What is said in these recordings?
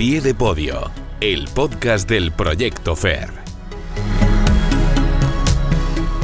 pie de podio, el podcast del Proyecto FER.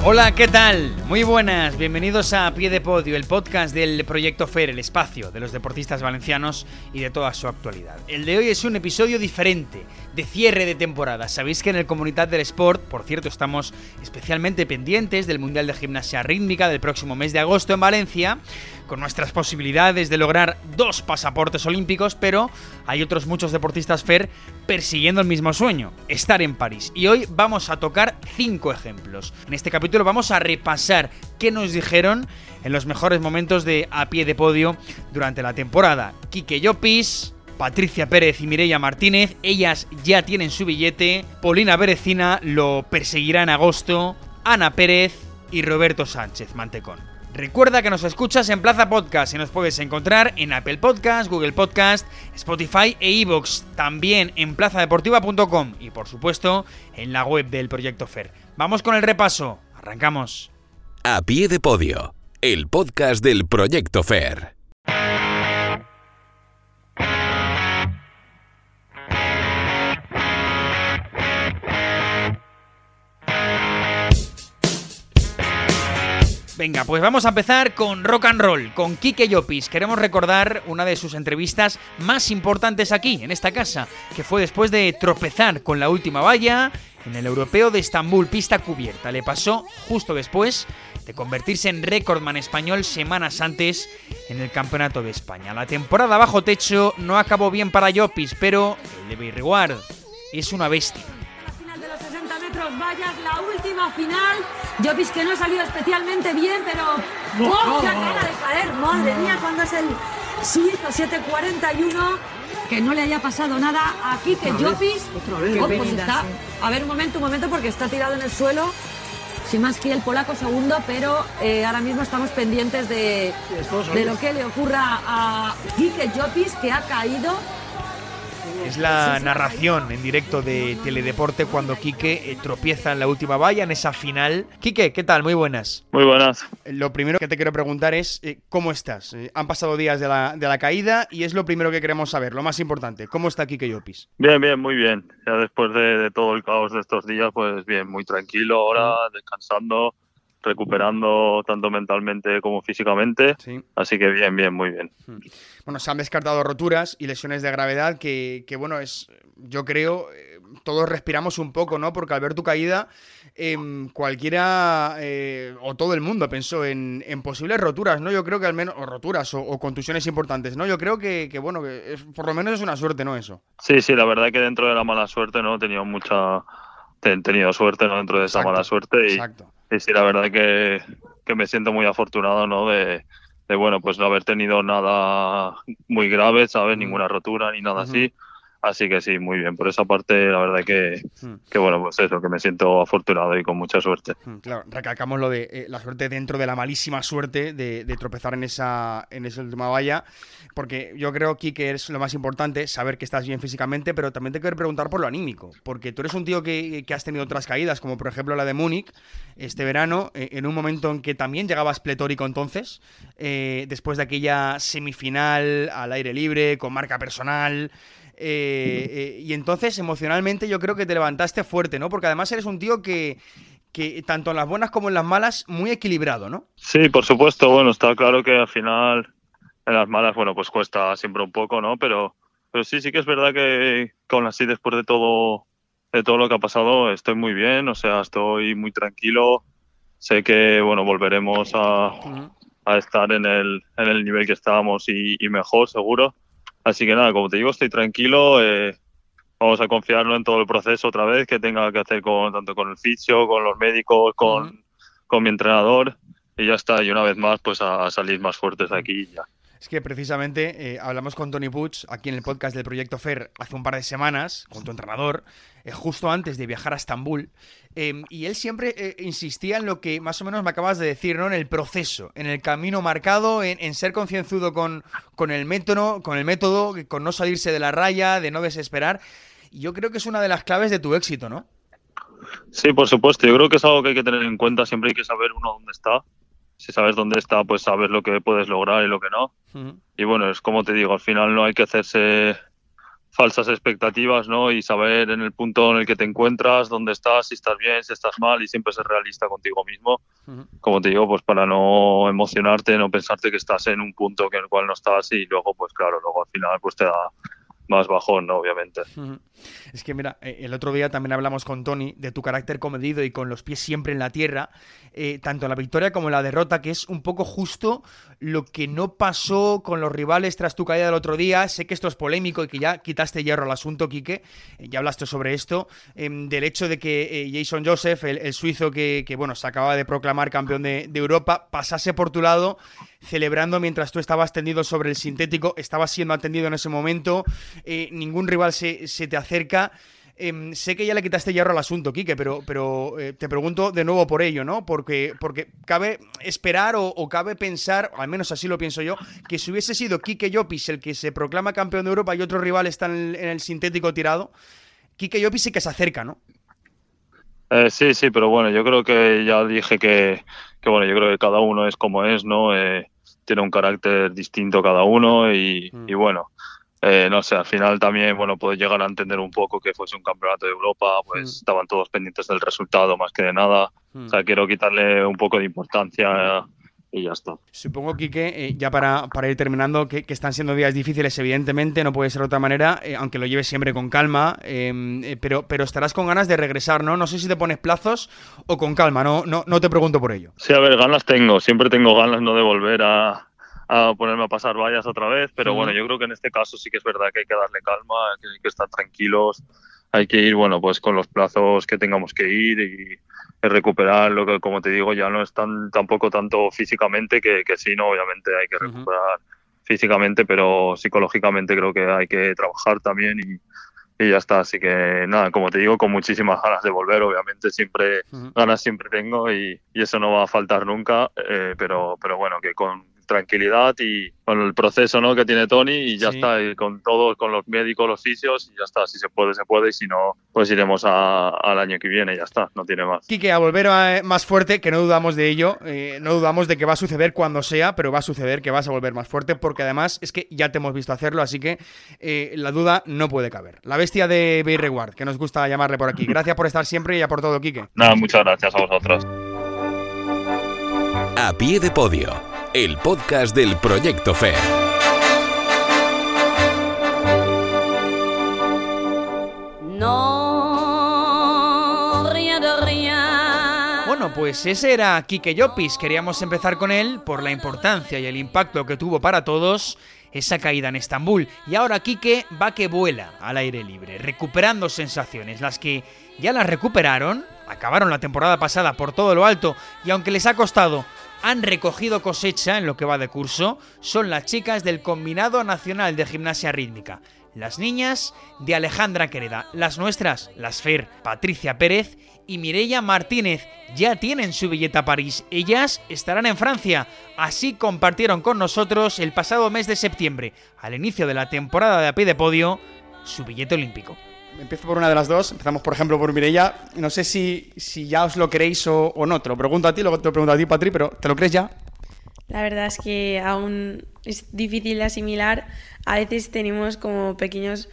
Hola, ¿qué tal? Muy buenas, bienvenidos a Pie de Podio, el podcast del Proyecto FER, el espacio de los deportistas valencianos y de toda su actualidad. El de hoy es un episodio diferente, de cierre de temporada. Sabéis que en el Comunidad del Sport, por cierto, estamos especialmente pendientes del Mundial de Gimnasia Rítmica del próximo mes de agosto en Valencia, con nuestras posibilidades de lograr dos pasaportes olímpicos, pero hay otros muchos deportistas FER persiguiendo el mismo sueño, estar en París. Y hoy vamos a tocar cinco ejemplos. En este capítulo vamos a repasar qué nos dijeron en los mejores momentos de a pie de podio durante la temporada. Quique Llopis, Patricia Pérez y Mireia Martínez, ellas ya tienen su billete, Paulina Berecina lo perseguirá en agosto, Ana Pérez y Roberto Sánchez Mantecón. Recuerda que nos escuchas en Plaza Podcast y nos puedes encontrar en Apple Podcast, Google Podcast, Spotify e iVoox, también en plazadeportiva.com y por supuesto en la web del Proyecto FER. Vamos con el repaso, arrancamos. A pie de podio, el podcast del Proyecto FER. Venga, pues vamos a empezar con rock and roll, con Kike Llopis. Queremos recordar una de sus entrevistas más importantes aquí, en esta casa, que fue después de tropezar con la última valla en el Europeo de Estambul, pista cubierta. Le pasó justo después de convertirse en récordman español semanas antes en el Campeonato de España. La temporada bajo techo no acabó bien para Llopis, pero el de Birriguard es una bestia vallas, la última final. Llopis que no ha salido especialmente bien, pero ¡oh, qué acaba de caer! Madre mía, cuando es el suizo 741 que no le haya pasado nada. Aquí que Llopis oh, pues está, a ver un momento, un momento porque está tirado en el suelo. Sin más que el polaco segundo, pero eh, ahora mismo estamos pendientes de, de lo que le ocurra a Quique Llopis, que ha caído es la narración en directo de Teledeporte cuando Quique eh, tropieza en la última valla, en esa final. Quique, ¿qué tal? Muy buenas. Muy buenas. Lo primero que te quiero preguntar es, eh, ¿cómo estás? Eh, han pasado días de la, de la, caída y es lo primero que queremos saber, lo más importante. ¿Cómo está Quique Llopis? Bien, bien, muy bien. Ya después de, todo el caos de estos días, pues bien, muy tranquilo ahora, descansando recuperando tanto mentalmente como físicamente. Así que bien, bien, muy bien. Bueno, se han descartado roturas y lesiones de gravedad que, bueno, es, yo creo, eh, todos respiramos un poco, ¿no? Porque al ver tu caída, em, cualquiera eh, o todo el mundo pensó en, posibles roturas, ¿no? Yo creo que al menos, o roturas o, contusiones importantes, ¿no? Yo creo que, bueno, que por lo menos es una suerte, ¿no? Eso. Sí, sí, la verdad que dentro de la mala suerte, ¿no? He tenido mucha... He tenido suerte, ¿no? Dentro de esa mala suerte y, exacto. y sí, la verdad que, que me siento muy afortunado, ¿no? De, de bueno, pues no haber tenido nada muy grave, ¿sabes? Ninguna rotura ni nada así. Así que sí, muy bien. Por esa parte, la verdad que, hmm. que, bueno, pues eso, que me siento afortunado y con mucha suerte. Hmm, claro, recalcamos lo de eh, la suerte dentro de la malísima suerte de, tropezar en esa, en esa última valla, porque yo creo aquí que es lo más importante, saber que estás bien físicamente, pero también te quiero preguntar por lo anímico, porque tú eres un tío que, que has tenido otras caídas, como por ejemplo la de Múnich este verano, eh, en un momento en que también llegabas pletórico entonces, eh, después de aquella semifinal al aire libre, con marca personal. Eh, eh, y entonces emocionalmente yo creo que te levantaste fuerte, ¿no? Porque además eres un tío que, que tanto en las buenas como en las malas, muy equilibrado, ¿no? Sí, por supuesto. Bueno, está claro que al final en las malas, bueno, pues cuesta siempre un poco, ¿no? Pero, pero sí, sí que es verdad que con así después de todo, de todo lo que ha pasado, estoy muy bien, o sea, estoy muy tranquilo. Sé que, bueno, volveremos a, a estar en el, en el nivel que estábamos y, y mejor, seguro. Así que nada, como te digo, estoy tranquilo. Eh, vamos a confiarlo en todo el proceso otra vez que tenga que hacer con tanto con el fisio, con los médicos, con, con mi entrenador. Y ya está, y una vez más, pues a, salir más fuertes de aquí ya. Es que precisamente eh, hablamos con Tony Puig aquí en el podcast del Proyecto FER hace un par de semanas, con tu entrenador, eh, justo antes de viajar a Estambul, em, y él siempre eh, insistía en lo que más o menos me acabas de decir, ¿no? En el proceso, en el camino marcado, en, ser concienzudo con, con, el método, con el método, con no salirse de la raya, de no desesperar. Y yo creo que es una de las claves de tu éxito, ¿no? Sí, por supuesto. Yo creo que es algo que hay que tener en cuenta. Siempre hay que saber uno dónde está si sabes dónde está, pues sabes lo que puedes lograr y lo que no. Y bueno, es como te digo, al final no hay que hacerse falsas expectativas, ¿no? Y saber en el punto en el que te encuentras, dónde estás, si estás bien, si estás mal y siempre ser realista contigo mismo. Como te digo, pues para no emocionarte, no pensarte que estás en un punto en el cual no estás y luego, pues claro, luego al final pues te da más bajón, ¿no? obviamente. Es que mira, eh, el otro día también hablamos con Tony de tu carácter comedido y con los pies siempre en la tierra, eh, tanto la victoria como la derrota, que es un poco justo lo que no pasó con los rivales tras tu caída del otro día. Sé que esto es polémico y que ya quitaste hierro al asunto, Quique, eh, ya hablaste sobre esto, em, del hecho de que Jason Joseph, el, suizo que, bueno, se acaba de proclamar campeón de, Europa, pasase por tu lado celebrando mientras tú estabas tendido sobre el sintético, estabas siendo atendido en ese momento, ningún rival se, te acerca. Em, sé que ya le quitaste hierro al asunto, Quique, pero, pero eh, te pregunto de nuevo por ello, ¿no? Porque, porque cabe esperar o, cabe pensar, al menos así lo pienso yo, que si hubiese sido Quique Llopis el que se proclama campeón de Europa y otro rival está en el, sintético tirado, Quique Llopis sí que se acerca, ¿no? Eh, sí, sí, pero bueno, yo creo que ya dije que, que, bueno, yo creo que cada uno es como es, ¿no? tiene un carácter distinto cada uno y, mm. bueno, eh, no sé, al final también, bueno, puedo llegar a entender un poco que fuese un campeonato de Europa, pues mm. estaban todos pendientes del resultado más que de nada. O sea, mm. quiero quitarle un poco de importancia y ya está. Supongo, Quique, eh, ya para, para, ir terminando, que, están siendo días difíciles, evidentemente, no puede ser de otra manera, eh, aunque lo lleves siempre con calma, em, eh, pero, pero estarás con ganas de regresar, ¿no? No sé si te pones plazos o con calma, no, no, no te pregunto por ello. Sí, a ver, ganas tengo, siempre tengo ganas no de volver a, a ponerme a pasar vallas otra vez, pero bueno, yo creo que en este caso sí que es verdad que hay que darle calma, que hay que estar tranquilos, hay que ir, bueno, pues con los plazos que tengamos que ir y recuperar lo que, como te digo, ya no es tan, tampoco tanto físicamente, que, que sí, no, obviamente hay que recuperar físicamente, pero psicológicamente creo que hay que trabajar también y, ya está. Así que nada, como te digo, con muchísimas ganas de volver, obviamente siempre ganas siempre tengo y, eso no va a faltar nunca, eh, pero, pero bueno, que con tranquilidad y con el proceso ¿no? que tiene Tony y ya está, y con todos, con los médicos, los fisios, y ya está, si se puede, se puede, y si no, pues iremos al año que viene, ya está, no tiene más. Quique, a volver a, más fuerte, que no dudamos de ello, eh, no dudamos de que va a suceder cuando sea, pero va a suceder que vas a volver más fuerte, porque además es que ya te hemos visto hacerlo, así que eh, la duda no puede caber. La bestia de Bay Reward, que nos gusta llamarle por aquí. Gracias por estar siempre y a por todo, Quique. Nada, muchas gracias a vosotros. A pie de podio el podcast del Proyecto FER. No, Bueno, pues ese era Kike Llopis. Queríamos empezar con él por la importancia y el impacto que tuvo para todos esa caída en Estambul. Y ahora Kike va que vuela al aire libre, recuperando sensaciones, las que ya las recuperaron, acabaron la temporada pasada por todo lo alto y aunque les ha costado han recogido cosecha en lo que va de curso son las chicas del Combinado Nacional de Gimnasia Rítmica. Las niñas de Alejandra Quereda, las nuestras, las Fer, Patricia Pérez y Mireia Martínez ya tienen su billete a París. Ellas estarán en Francia. Así compartieron con nosotros el pasado mes de septiembre, al inicio de la temporada de a podio, su billete olímpico. Empiezo por una de las dos. Empezamos, por ejemplo, por Mireia. No sé si, si ya os lo creéis o, no. Te lo pregunto a ti, luego te lo pregunto a ti, Patri, pero ¿te lo crees ya? La verdad es que aún es difícil de asimilar. A veces tenemos como pequeños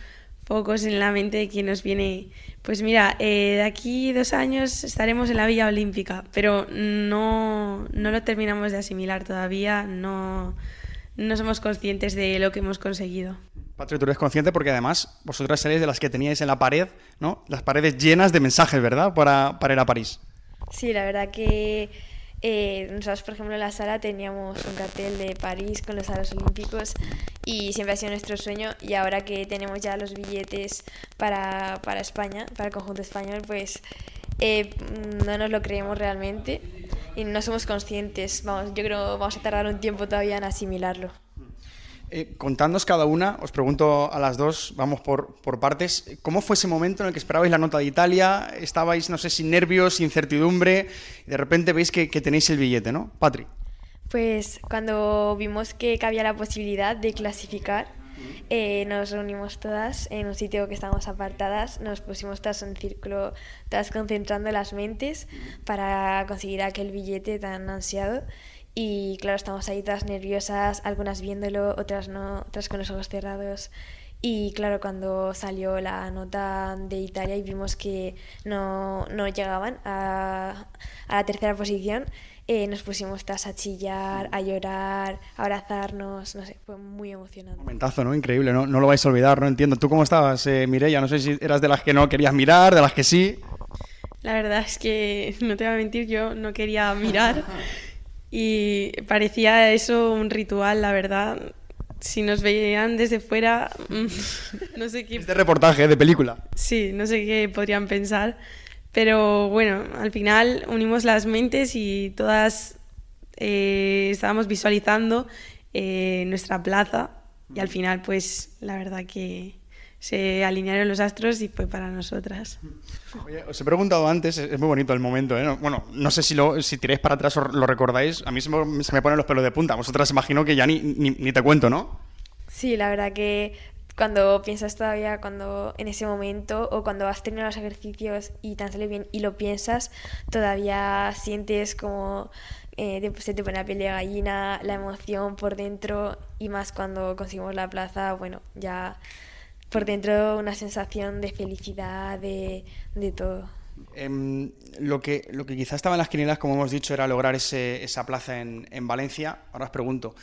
focos en la mente de que nos viene. Pues mira, eh, de aquí dos años estaremos en la Villa Olímpica, pero no, no lo terminamos de asimilar todavía. No, no somos conscientes de lo que hemos conseguido. Patri, tú eres consciente porque además vosotras seréis de las que teníais en la pared, ¿no? Las paredes llenas de mensajes, ¿verdad? Para, para ir a París. Sí, la verdad que eh, nosotros, por ejemplo, en la sala teníamos un cartel de París con los Juegos Olímpicos y siempre ha sido nuestro sueño y ahora que tenemos ya los billetes para, para España, para el conjunto español, pues eh, no nos lo creemos realmente y no somos conscientes. Vamos, yo creo que vamos a tardar un tiempo todavía en asimilarlo. Eh, contándonos cada una, os pregunto a las dos, vamos por, por, partes, ¿cómo fue ese momento en el que esperabais la nota de Italia? Estabais, no sé, sin nervios, incertidumbre, y de repente veis que, tenéis el billete, ¿no? Patri. Pues cuando vimos que cabía la posibilidad de clasificar, eh, nos reunimos todas en un sitio que estábamos apartadas, nos pusimos todas en círculo, todas concentrando las mentes para conseguir aquel billete tan ansiado. Y claro, estamos ahí todas nerviosas, algunas viéndolo, otras no, otras con los ojos cerrados. Y claro, cuando salió la nota de Italia y vimos que no, no llegaban a, a la tercera posición, eh, nos pusimos todas a chillar, a llorar, a abrazarnos, no sé, fue muy emocionante. Momentazo, ¿no? Increíble, ¿no? No lo vais a olvidar, no entiendo. ¿Tú cómo estabas, eh, Mireia? No sé si eras de las que no querías mirar, de las que sí. La verdad es que, no te voy a mentir, yo no quería mirar y parecía eso un ritual, la verdad. Si nos veían desde fuera, no sé qué... Este reportaje de película. Sí, no sé qué podrían pensar. Pero bueno, al final unimos las mentes y todas eh, estábamos visualizando eh, nuestra plaza y al final pues la verdad que se alinearon los astros y fue para nosotras. Oye, os he preguntado antes, es muy bonito el momento, ¿eh? Bueno, no sé si, lo, si tiráis para atrás o lo recordáis, a mí se me, se me ponen los pelos de punta, vosotras imagino que ya ni, ni, ni te cuento, ¿no? Sí, la verdad que cuando piensas todavía cuando en ese momento o cuando has tenido los ejercicios y tan sale bien y lo piensas, todavía sientes como eh, se te pone la piel de gallina, la emoción por dentro y más cuando conseguimos la plaza, bueno, ya por dentro una sensación de felicidad, de, de todo. Eh, lo, que, lo que quizás estaba en las quinielas, como hemos dicho, era lograr ese, esa plaza en, en Valencia. Ahora os pregunto,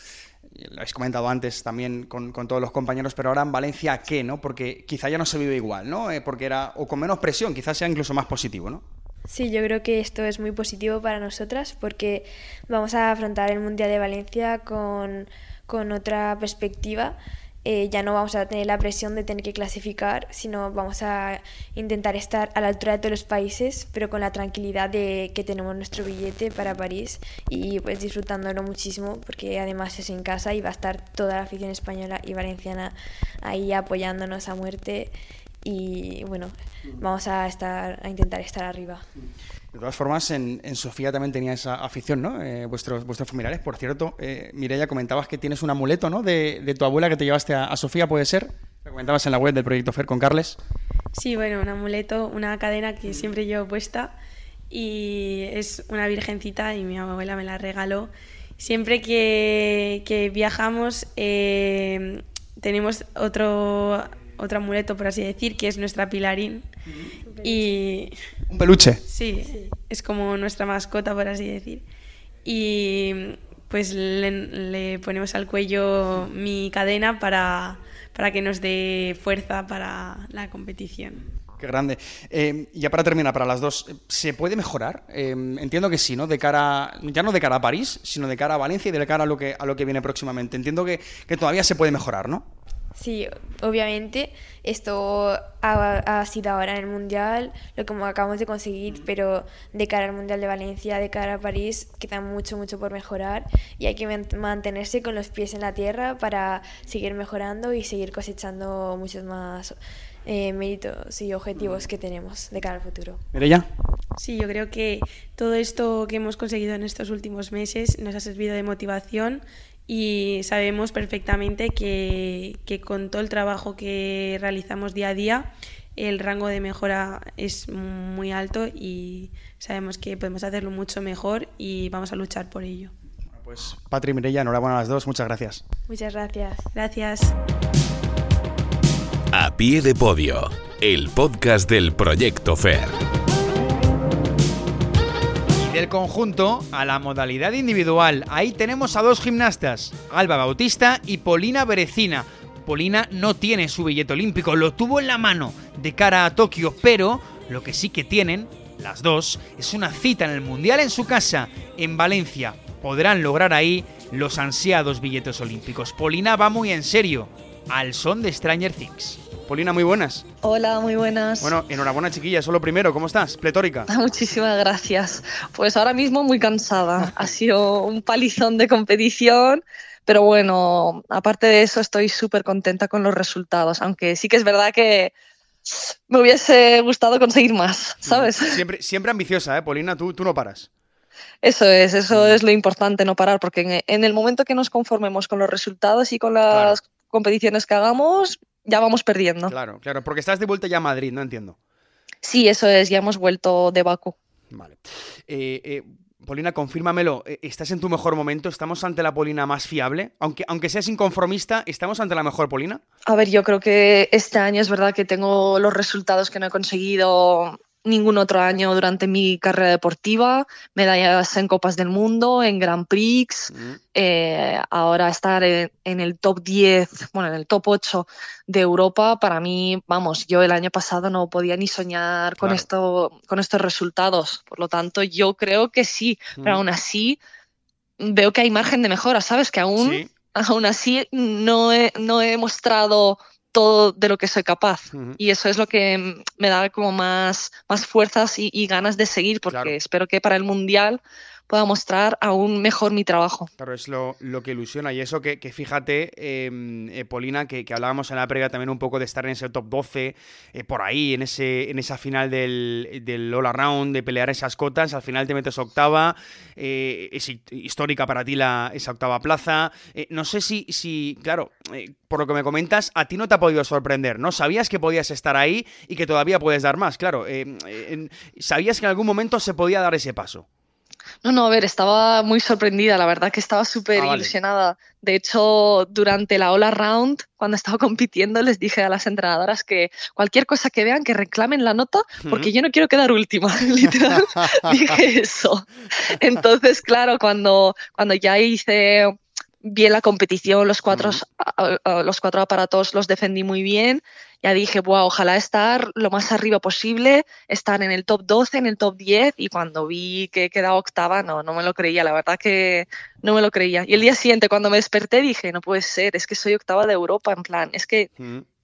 lo habéis comentado antes también con, con, todos los compañeros, pero ahora en Valencia, ¿qué? ¿no? Porque quizá ya no se vive igual, ¿no? Eh, porque era, o con menos presión, quizás sea incluso más positivo, ¿no? Sí, yo creo que esto es muy positivo para nosotras porque vamos a afrontar el Mundial de Valencia con, con otra perspectiva eh, ya no vamos a tener la presión de tener que clasificar, sino vamos a intentar estar a la altura de todos los países, pero con la tranquilidad de que tenemos nuestro billete para París y pues disfrutándolo muchísimo, porque además es en casa y va a estar toda la afición española y valenciana ahí apoyándonos a muerte y bueno, vamos a estar a intentar estar arriba. De todas formas, en, Sofía también tenía esa afición, ¿no? Eh, vuestros, vuestros familiares. Por cierto, eh, Mireia, comentabas que tienes un amuleto, ¿no? De, de tu abuela que te llevaste a, a, Sofía, ¿puede ser? Lo comentabas en la web del Proyecto FER con Carles. Sí, bueno, un amuleto, una cadena que siempre llevo puesta y es una virgencita y mi abuela me la regaló. Siempre que, que viajamos eh, tenemos otro, otro amuleto, por así decir, que es nuestra pilarín. Y... ¿Un peluche? Sí, sí, es como nuestra mascota, por así decir. Y pues le, le ponemos al cuello mi cadena para, para, que nos dé fuerza para la competición. Qué grande. Eh, ya para terminar, para las dos, ¿se puede mejorar? Eh, entiendo que sí, ¿no? De cara, ya no de cara a París, sino de cara a Valencia y de cara a lo que, a lo que viene próximamente. Entiendo que, que todavía se puede mejorar, ¿no? Sí, obviamente esto ha, ha, sido ahora en el Mundial, lo que acabamos de conseguir, pero de cara al Mundial de Valencia, de cara a París, queda mucho, mucho por mejorar y hay que mantenerse con los pies en la tierra para seguir mejorando y seguir cosechando muchos más eh, méritos y objetivos que tenemos de cara al futuro. ¿Mireia? Sí, yo creo que todo esto que hemos conseguido en estos últimos meses nos ha servido de motivación y sabemos perfectamente que, que, con todo el trabajo que realizamos día a día, el rango de mejora es muy alto y sabemos que podemos hacerlo mucho mejor y vamos a luchar por ello. Bueno, pues Patri y Mireia, enhorabuena a las dos, muchas gracias. Muchas gracias. Gracias. A pie de podio, el podcast del Proyecto FER del conjunto a la modalidad individual. Ahí tenemos a dos gimnastas, Alba Bautista y Polina Berecina. Polina no tiene su billete olímpico, lo tuvo en la mano de cara a Tokio, pero lo que sí que tienen, las dos, es una cita en el Mundial en su casa, en Valencia. Podrán lograr ahí los ansiados billetes olímpicos. Polina va muy en serio, al son de Stranger Things. Polina, muy buenas. Hola, muy buenas. Bueno, enhorabuena chiquilla, eso lo primero, ¿cómo estás? Pletórica. Muchísimas gracias. Pues ahora mismo muy cansada. ha sido un palizón de competición, pero bueno, aparte de eso estoy súper contenta con los resultados, aunque sí que es verdad que me hubiese gustado conseguir más, ¿sabes? Siempre, siempre ambiciosa, ¿eh, Polina? Tú, tú no paras. Eso es, eso es lo importante, no parar, porque en, el momento que nos conformemos con los resultados y con las claro. competiciones que hagamos, ya vamos perdiendo. Claro, claro, porque estás de vuelta ya a Madrid, no entiendo. Sí, eso es, ya hemos vuelto de Baku. Vale. Eh, eh, Polina, confírmamelo, eh, ¿estás en tu mejor momento? ¿Estamos ante la Polina más fiable? Aunque, aunque seas inconformista, ¿estamos ante la mejor Polina? A ver, yo creo que este año es verdad que tengo los resultados que no he conseguido ningún otro año durante mi carrera deportiva, medallas en Copas del Mundo, en Grand Prix, Mm. eh, ahora estar en, en el top 10, bueno, en el top 8 de Europa, para mí, vamos, yo el año pasado no podía ni soñar con, Claro. esto, con estos resultados, por lo tanto yo creo que sí, pero Mm. aún así veo que hay margen de mejora, ¿sabes? Que aún, Sí. aún así no he, no he mostrado todo de lo que soy capaz. Y eso es lo que mm, me da como más, más fuerzas y, y ganas de seguir, porque Claro. espero que para el Mundial pueda mostrar aún mejor mi trabajo. Claro, es lo, lo que ilusiona. Y eso que, que fíjate, eh, eh, Polina, que, que hablábamos en la previa también un poco de estar en ese top 12, eh, por ahí, en ese en esa final del, del All Around, de pelear esas cotas. Al final te metes octava. eh, es hi- histórica para ti la, esa octava plaza. No sé si, si claro, por lo que me comentas, a ti no te ha podido sorprender, ¿no? Sabías que podías estar ahí y que todavía puedes dar más, claro. en- sabías que en algún momento se podía dar ese paso. No, no, a ver, estaba muy sorprendida, la verdad que estaba súper Ah, vale. ilusionada. De hecho, durante la All Around, cuando estaba compitiendo, les dije a las entrenadoras que cualquier cosa que vean, que reclamen la nota, porque yo no quiero quedar última, literal, dije eso. Entonces, claro, cuando, cuando ya hice bien la competición, los cuatro, a- a- los cuatro aparatos los defendí muy bien, ya dije, wow, ojalá estar lo más arriba posible, estar en el top 12, en el top 10, y cuando vi que quedaba octava, no, no me lo creía, la verdad que no me lo creía. Y el día siguiente, cuando me desperté, dije, no puede ser, es que soy octava de Europa, en plan, es que.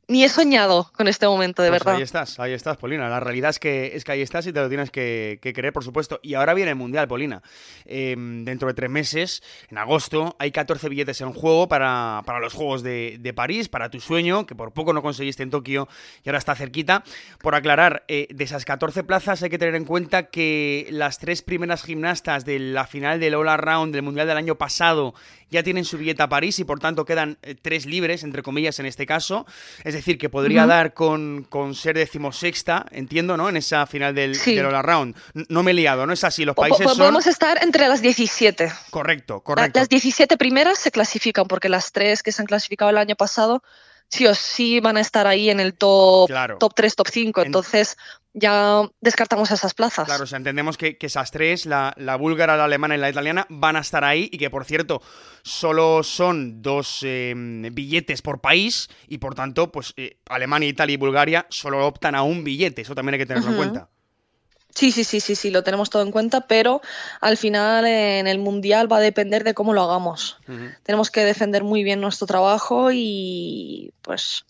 Ni he soñado con este momento, de Pues verdad. Ahí estás, ahí estás, Polina. La realidad es que, es que ahí estás y te lo tienes que, que creer, por supuesto. Y ahora viene el Mundial, Polina. Eh, dentro de tres meses, en agosto, hay 14 billetes en juego para, para los Juegos de, de París, para tu sueño, que por poco no conseguiste en Tokio y ahora está cerquita. Por aclarar, eh, de esas 14 plazas hay que tener en cuenta que las tres primeras gimnastas de la final del All Around del Mundial del año pasado ya tienen su billete a París y por tanto quedan eh, tres libres, entre comillas, en este caso. Es decir, que podría dar con, con ser decimosexta, entiendo, ¿no? En esa final del, Sí. del All Around. N- No me he liado, ¿no? Es así, los po- países son... Podemos estar entre las 17. Correcto, La- correcto. Las 17 primeras se clasifican porque las tres que se han clasificado el año pasado sí o sí van a estar ahí en el top, Claro. top 3, top 5. En- Entonces ya descartamos esas plazas. Claro, o sea, entendemos que, que esas tres, la, la búlgara, la alemana y la italiana, van a estar ahí y que, por cierto, solo son dos eh, billetes por país y, por tanto, pues eh, Alemania, Italia y Bulgaria solo optan a un billete. Eso también hay que tenerlo en cuenta. Sí, sí, sí, sí, sí, lo tenemos todo en cuenta, pero al final en el Mundial va a depender de cómo lo hagamos. Tenemos que defender muy bien nuestro trabajo y pues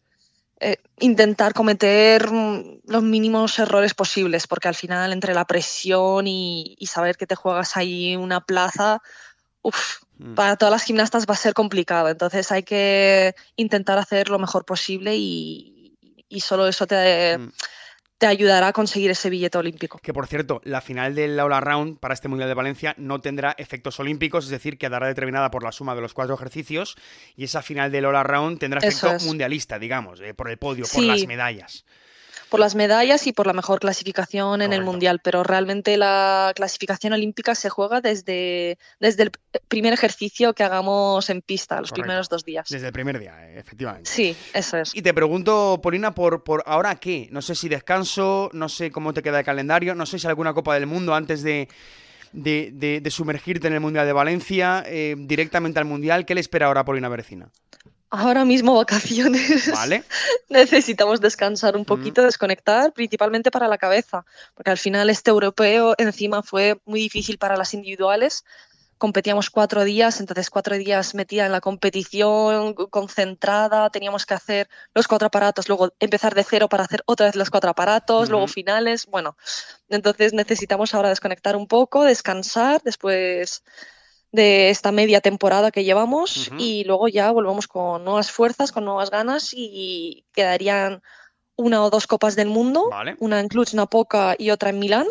eh, intentar cometer mm, los mínimos errores posibles, porque al final entre la presión y, y saber que te juegas ahí una plaza, uf, Mm. para todas las gimnastas va a ser complicado. Entonces hay que intentar hacer lo mejor posible y, y solo eso te, Mm. Te ayudará a conseguir ese billete olímpico. Que por cierto, la final del All Around para este Mundial de Valencia no tendrá efectos olímpicos, es decir, quedará determinada por la suma de los cuatro ejercicios y esa final del All Around tendrá efecto es. mundialista, digamos, eh, por el podio, por las medallas. Por las medallas y por la mejor clasificación en el mundial, pero realmente la clasificación olímpica se juega desde, desde el primer ejercicio que hagamos en pista, los Correcto. primeros dos días. Desde el primer día, eh, efectivamente. Sí, eso es. Y te pregunto, Polina, por, por ahora qué. No sé si descanso, no sé cómo te queda el calendario, no sé si alguna Copa del Mundo antes de, de, de- de sumergirte en el Mundial de Valencia, eh, directamente al Mundial. ¿Qué le espera ahora a Polina Bercina? Ahora mismo vacaciones. ¿Vale? Necesitamos descansar un poquito, desconectar, principalmente para la cabeza, porque al final este europeo encima fue muy difícil para las individuales. Competíamos cuatro días, entonces cuatro días metida en la competición, concentrada, teníamos que hacer los cuatro aparatos, luego empezar de cero para hacer otra vez los cuatro aparatos, luego finales, bueno, entonces necesitamos ahora desconectar un poco, descansar después de esta media temporada que llevamos y luego ya volvemos con nuevas fuerzas, con nuevas ganas y quedarían una o dos copas del mundo, Vale. una en Cluj-Napoca y otra en Milán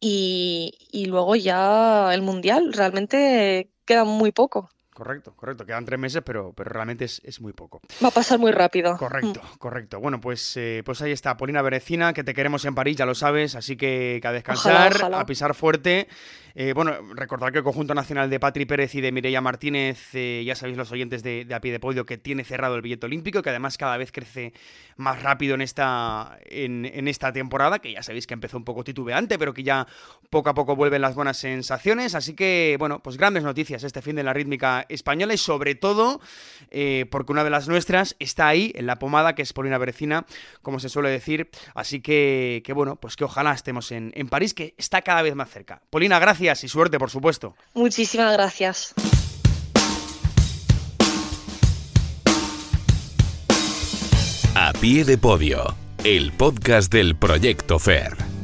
y, y luego ya el mundial. Realmente queda muy poco. Correcto, correcto. Quedan tres meses, pero, pero realmente es, muy poco. Va a pasar muy rápido. Correcto, mm. correcto. Bueno, pues, eh, pues ahí está, Polina Berecina, que te queremos en París, ya lo sabes, así que, a descansar, a pisar fuerte. Eh, bueno, recordar que el Conjunto Nacional de Patri Pérez y de Mireia Martínez, eh, ya sabéis los oyentes de, A Pie de Podio, que tiene cerrado el billete olímpico, que además cada vez crece más rápido en esta, en, en esta temporada, que ya sabéis que empezó un poco titubeante, pero que ya poco a poco vuelven las buenas sensaciones. Así que, bueno, pues grandes noticias este fin de la rítmica española y sobre todo eh, porque una de las nuestras está ahí, en la pomada, que es Polina Berecina, como se suele decir. Así que, que bueno, pues que ojalá estemos en, en París, que está cada vez más cerca. Polina, gracias y suerte, por supuesto. Muchísimas gracias. A pie de podio, el podcast del Proyecto Fair.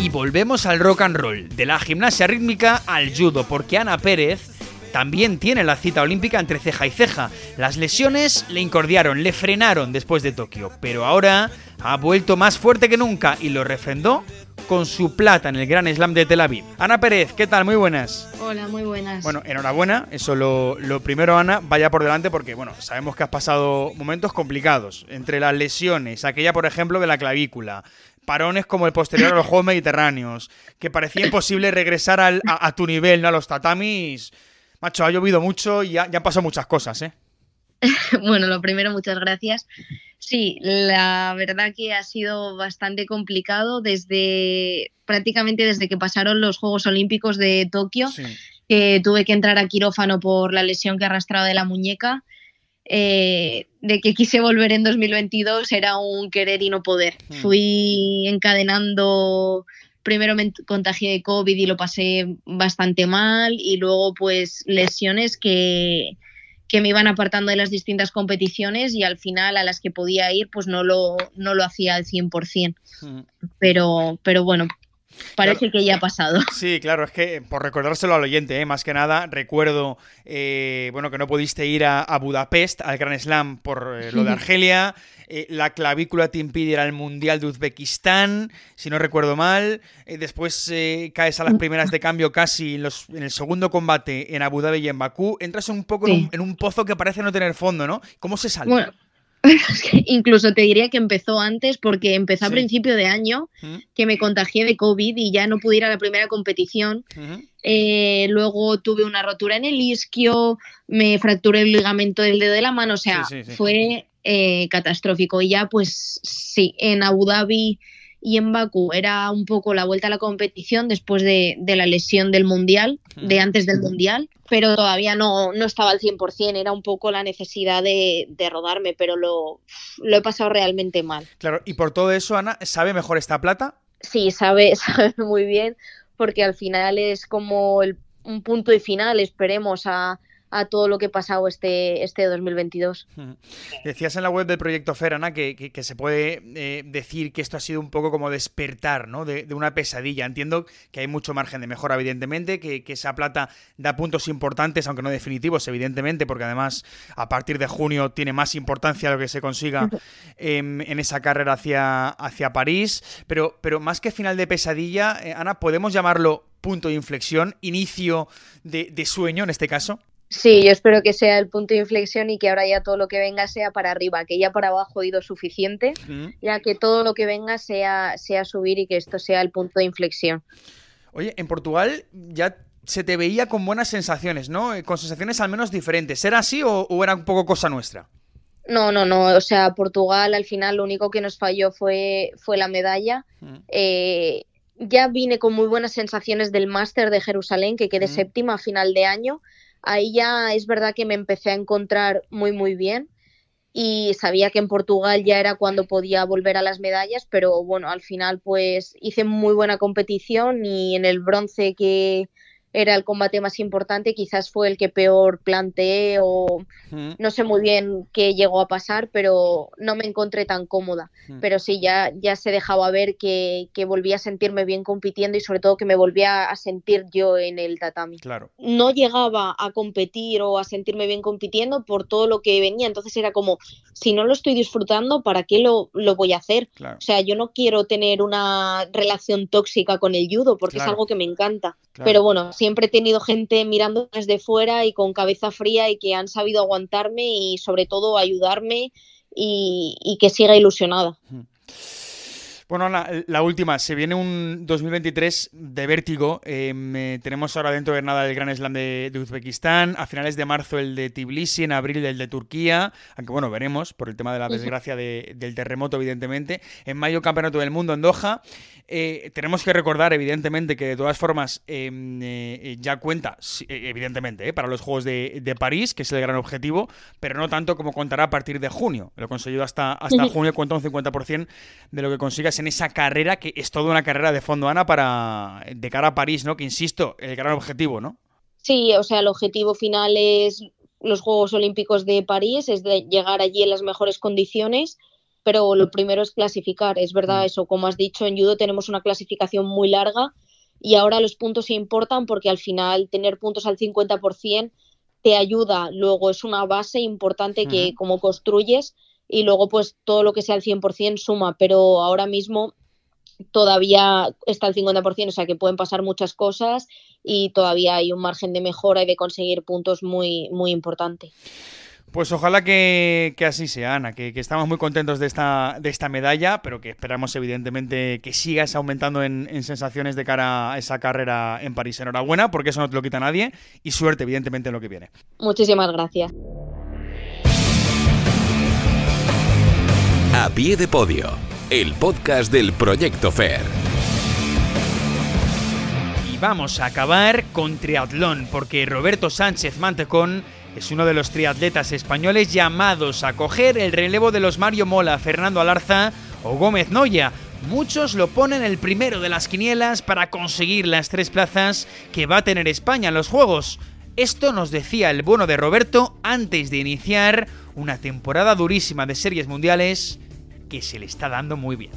Y volvemos al rock and roll, de la gimnasia rítmica al judo, porque Ana Pérez también tiene la cita olímpica entre ceja y ceja. Las lesiones le incordiaron, le frenaron después de Tokio, pero ahora ha vuelto más fuerte que nunca y lo refrendó con su plata en el Gran Slam de Tel Aviv. Ana Pérez, ¿qué tal? Muy buenas. Hola, muy buenas. Bueno, enhorabuena. Eso lo, lo, primero, Ana, vaya por delante porque, bueno, sabemos que has pasado momentos complicados. Entre las lesiones, aquella, por ejemplo, de la clavícula, parones como el posterior a los Juegos Mediterráneos, que parecía imposible regresar al, a, tu nivel, ¿no? A los tatamis. Macho, ha llovido mucho y ya, ya han pasado muchas cosas, ¿eh? bueno, lo primero, muchas gracias. Sí, la verdad que ha sido bastante complicado desde prácticamente desde que pasaron los Juegos Olímpicos de Tokio, que tuve que entrar a quirófano por la lesión que arrastraba de la muñeca. Eh, de que quise volver en 2022 era un querer y no poder. Hmm. Fui encadenando, primero me contagié de COVID y lo pasé bastante mal y luego pues lesiones que, que me iban apartando de las distintas competiciones y al final a las que podía ir pues no lo, no lo hacía al 100%. Pero, pero bueno, Parece que ya ha pasado. Sí, claro, es que por recordárselo al oyente, ¿eh? más que nada, recuerdo eh, bueno, que no pudiste ir a, Budapest, al Gran Slam, por eh, lo de Argelia. la clavícula te impide ir al Mundial de Uzbekistán, si no recuerdo mal. después caes a las primeras de cambio casi en, los, en, el segundo combate en Abu Dhabi y en Bakú. Entras un poco en, un, pozo que parece no tener fondo, ¿no? ¿Cómo se sale? Incluso te diría que empezó antes porque empezó a principio de año que me contagié de COVID y ya no pude ir a la primera competición. Eh, luego tuve una rotura en el isquio, me fracturé el ligamento del dedo de la mano, o sea, fue eh, catastrófico. Y ya pues sí, en Abu Dhabi y en Bakú era un poco la vuelta a la competición después de, la lesión del Mundial, de antes del Mundial, pero todavía no, no estaba al 100%, era un poco la necesidad de, rodarme, pero lo, lo, he pasado realmente mal. Claro, y por todo eso, Ana, ¿sabe mejor esta plata? Sí, sabe, sabe muy bien, porque al final es como un punto y final, esperemos, a, a todo lo que ha pasado este, este 2022. Decías en la web del proyecto Ferana que, que, se puede eh, decir que esto ha sido un poco como despertar ¿no? de, una pesadilla. Entiendo que hay mucho margen de mejora, evidentemente, que, esa plata da puntos importantes, aunque no definitivos, evidentemente, porque además a partir de junio tiene más importancia lo que se consiga en, esa carrera hacia, hacia París. Pero, pero más que final de pesadilla, eh, Ana, ¿podemos llamarlo punto de inflexión, inicio de, de sueño en este caso? Sí, yo espero que sea el punto de inflexión y que ahora ya todo lo que venga sea para arriba, que ya para abajo he ido suficiente, ya que todo lo que venga sea, sea subir y que esto sea el punto de inflexión. Oye, en Portugal ya se te veía con buenas sensaciones, ¿no? Eh, con sensaciones al menos diferentes. ¿Era así o, era un poco cosa nuestra? No, no, no. O sea, Portugal al final lo único que nos falló fue, fue la medalla. Eh, ya vine con muy buenas sensaciones del máster de Jerusalén, que quedé séptima a final de año ahí ya es verdad que me empecé a encontrar muy, muy bien y sabía que en Portugal ya era cuando podía volver a las medallas, pero bueno, al final pues hice muy buena competición y en el bronce que, era el combate más importante, quizás fue el que peor planteé o no sé muy bien qué llegó a pasar, pero no me encontré tan cómoda. Pero sí, ya, ya se dejaba ver que, que volvía a sentirme bien compitiendo y sobre todo que me volvía a sentir yo en el tatami. Claro. No llegaba a competir o a sentirme bien compitiendo por todo lo que venía, entonces era como, si no lo estoy disfrutando, ¿para qué lo, lo voy a hacer? O sea, yo no quiero tener una relación tóxica con el judo porque es algo que me encanta. Pero bueno, siempre he tenido gente mirando desde fuera y con cabeza fría y que han sabido aguantarme y sobre todo ayudarme y, y que siga ilusionada. Bueno, la, última, se viene un 2023 de vértigo. Em, eh, tenemos ahora dentro de nada el Gran Slam de, Uzbekistán, a finales de marzo el de Tbilisi, en abril el de Turquía, aunque bueno, veremos por el tema de la desgracia del terremoto, evidentemente. En mayo, Campeonato del Mundo en Doha. Eh, tenemos que recordar, evidentemente, que de todas formas em, eh, ya cuenta, evidentemente, para los Juegos de, París, que es el gran objetivo, pero no tanto como contará a partir de junio. Lo conseguido hasta, hasta junio, cuenta un 50% de lo que consigas en esa carrera que es toda una carrera de fondo, Ana, para de cara a París, ¿no? Que insisto, el gran objetivo, ¿no? Sí, o sea, el objetivo final es los Juegos Olímpicos de París, es de llegar allí en las mejores condiciones, pero lo primero es clasificar. Es verdad mm. eso, como has dicho, en judo tenemos una clasificación muy larga y ahora los puntos se importan porque al final tener puntos al 50% te ayuda, luego es una base importante que como construyes y luego pues todo lo que sea al 100% suma, pero ahora mismo todavía está al 50%, o sea que pueden pasar muchas cosas y todavía hay un margen de mejora y de conseguir puntos muy, muy importante. Pues ojalá que, así sea, Ana, que, estamos muy contentos de esta, de esta medalla, pero que esperamos evidentemente que sigas aumentando en, en, sensaciones de cara a esa carrera en París. Enhorabuena, porque eso no te lo quita nadie, y suerte evidentemente en lo que viene. Muchísimas gracias. A pie de podio, el podcast del Proyecto FAIR. Y vamos a acabar con triatlón, porque Roberto Sánchez Mantecón es uno de los triatletas españoles llamados a coger el relevo de los Mario Mola, Fernando Alarza o Gómez Noya. Muchos lo ponen el primero de las quinielas para conseguir las tres plazas que va a tener España en los Juegos. Esto nos decía el bueno de Roberto antes de iniciar una temporada durísima de series mundiales que se le está dando muy bien.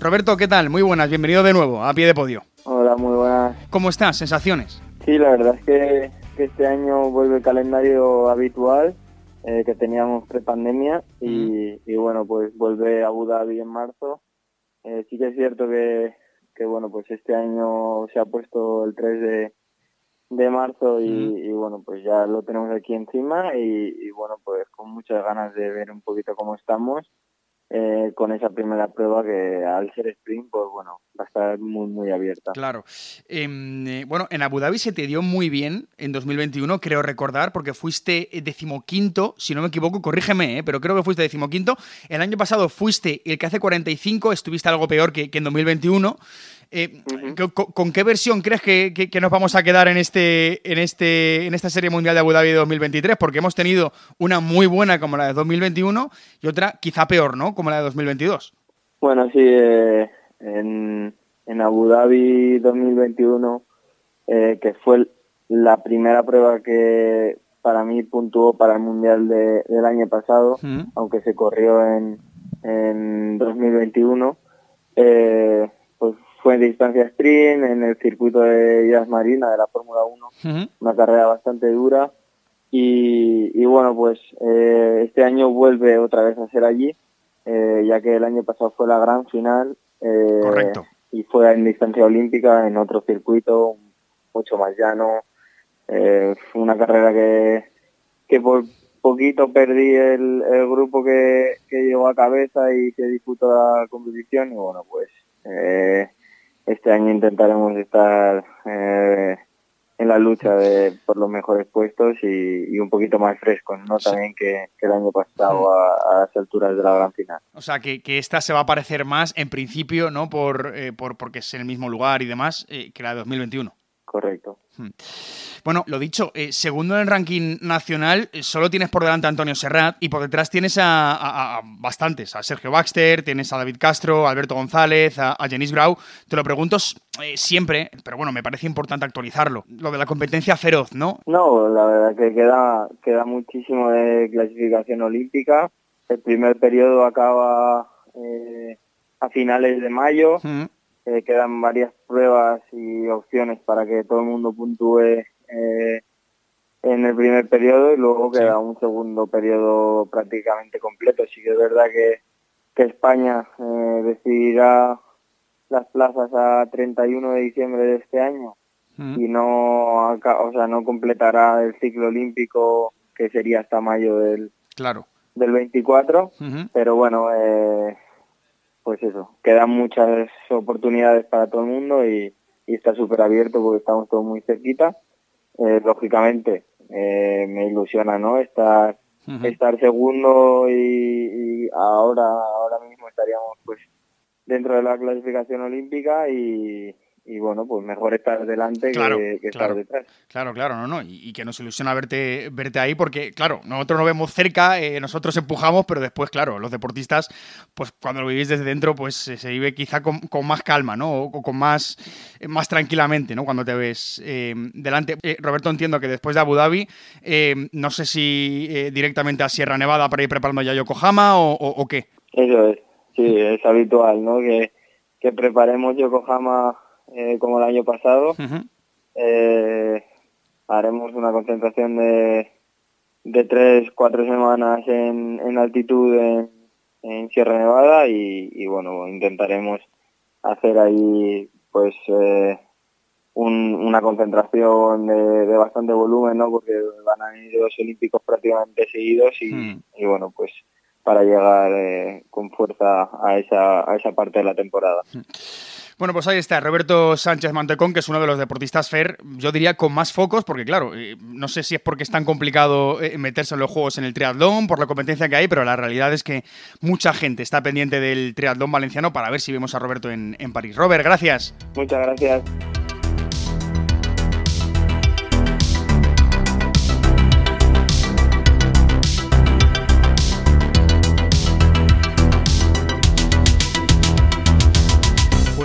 Roberto, ¿qué tal? Muy buenas, bienvenido de nuevo a pie de podio. Hola, muy buenas. ¿Cómo estás? ¿Sensaciones? Sí, la verdad es que, este año vuelve el calendario habitual eh, que teníamos pre-pandemia y, bueno, pues vuelve a Abu Dhabi en marzo. Eh, sí que es cierto que, que, bueno, pues este año se ha puesto el 3 de, de marzo y, bueno, pues ya lo tenemos aquí encima y, bueno, pues con muchas ganas de ver un poquito cómo estamos eh, con esa primera prueba que al ser sprint, pues bueno, va a estar muy, muy abierta. Claro. Em, eh, bueno, en Abu Dhabi se te dio muy bien en 2021, creo recordar, porque fuiste decimoquinto, si no me equivoco, corrígeme, eh, pero creo que fuiste decimoquinto. El año pasado fuiste el que hace 45, estuviste algo peor que, que en 2021. Eh, ¿con, qué versión crees que, nos vamos a quedar en este, en este, en esta serie mundial de Abu Dhabi de 2023? Porque hemos tenido una muy buena como la de 2021 y otra quizá peor, ¿no? Como la de 2022. Bueno, sí, eh, en, Abu Dhabi 2021, eh, que fue la primera prueba que para mí puntuó para el mundial del año pasado, aunque se corrió en, en 2021. Eh, fue en distancia sprint, en el circuito de Jazz Marina de la Fórmula 1, una carrera bastante dura. Y, bueno, pues eh, este año vuelve otra vez a ser allí, eh, ya que el año pasado fue la gran final. Eh, Correcto. Y fue en distancia olímpica, en otro circuito, mucho más llano. fue una carrera que, que por poquito perdí el, el grupo que, que llegó a cabeza y que disputó la competición y bueno, pues este año intentaremos estar eh, en la lucha de, por los mejores puestos y, un poquito más frescos, ¿no? También que, el año pasado a, las alturas de la gran final. O sea, que, esta se va a parecer más, en principio, ¿no? Por, eh, por porque es el mismo lugar y demás, eh, que la de 2021. Correcto. Bueno, lo dicho, eh, segundo en el ranking nacional, eh, solo tienes por delante a Antonio Serrat y por detrás tienes a, bastantes, a Sergio Baxter, tienes a David Castro, a Alberto González, a, a Grau. Te lo pregunto eh, siempre, pero bueno, me parece importante actualizarlo. Lo de la competencia feroz, ¿no? No, la verdad que queda, queda muchísimo de clasificación olímpica. El primer periodo acaba a finales de mayo. Hmm. Quedan varias pruebas y opciones para que todo el mundo puntúe eh, en el primer periodo y luego queda un segundo periodo prácticamente completo. Sí que es verdad que, que España eh, decidirá las plazas a 31 de diciembre de este año y no, o sea, no completará el ciclo olímpico que sería hasta mayo del, claro. del 24, pero bueno, eh, pues eso, quedan muchas oportunidades para todo el mundo y, está súper abierto porque estamos todos muy cerquita. Eh, lógicamente, eh, me ilusiona, ¿no? Estar, estar segundo y, ahora, ahora mismo estaríamos pues dentro de la clasificación olímpica y, y bueno, pues mejor estar delante que, estar detrás. Claro, claro, no, no, y, que nos ilusiona verte, verte ahí porque, claro, nosotros nos vemos cerca, eh, nosotros empujamos, pero después, claro, los deportistas, pues cuando lo vivís desde dentro, pues se vive quizá con, más calma, ¿no? O, con más, más tranquilamente, ¿no? Cuando te ves eh, delante. Eh, Roberto, entiendo que después de Abu Dhabi, no sé si directamente a Sierra Nevada para ir preparando ya Yokohama o, o, qué. Eso es, sí, es habitual, ¿no? Que, que preparemos Yokohama eh, como el año pasado. Eh, haremos una concentración de, de tres, cuatro semanas en, en altitud en, en, Sierra Nevada y, bueno, intentaremos hacer ahí pues eh, una concentración de, bastante volumen, ¿no? Porque van a ir los olímpicos prácticamente seguidos y, hmm. y bueno, pues para llegar con fuerza a esa, a esa parte de la temporada. Hmm. Bueno, pues ahí está Roberto Sánchez Mantecón, que es uno de los deportistas FER, yo diría con más focos, porque claro, eh, no sé si es porque es tan complicado eh, meterse en los juegos en el triatlón, por la competencia que hay, pero la realidad es que mucha gente está pendiente del triatlón valenciano para ver si vemos a Roberto en, en París. Robert, gracias. Muchas gracias.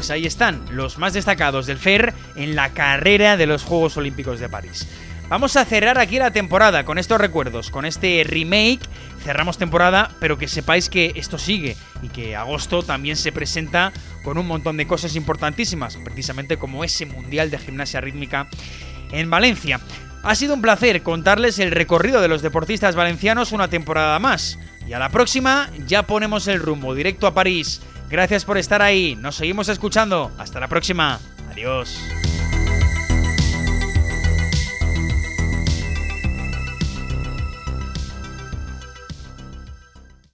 Pues ahí están, los más destacados del FER en la carrera de los Juegos Olímpicos de París. Vamos a cerrar aquí la temporada con estos recuerdos, con este remake. Cerramos temporada, pero que sepáis que esto sigue y que agosto también se presenta con un montón de cosas importantísimas, precisamente como ese Mundial de Gimnasia Rítmica en Valencia. Ha sido un placer contarles el recorrido de los deportistas valencianos una temporada más. Y a la próxima ya ponemos el rumbo directo a París. Gracias por estar ahí. Nos seguimos escuchando. Hasta la próxima. Adiós.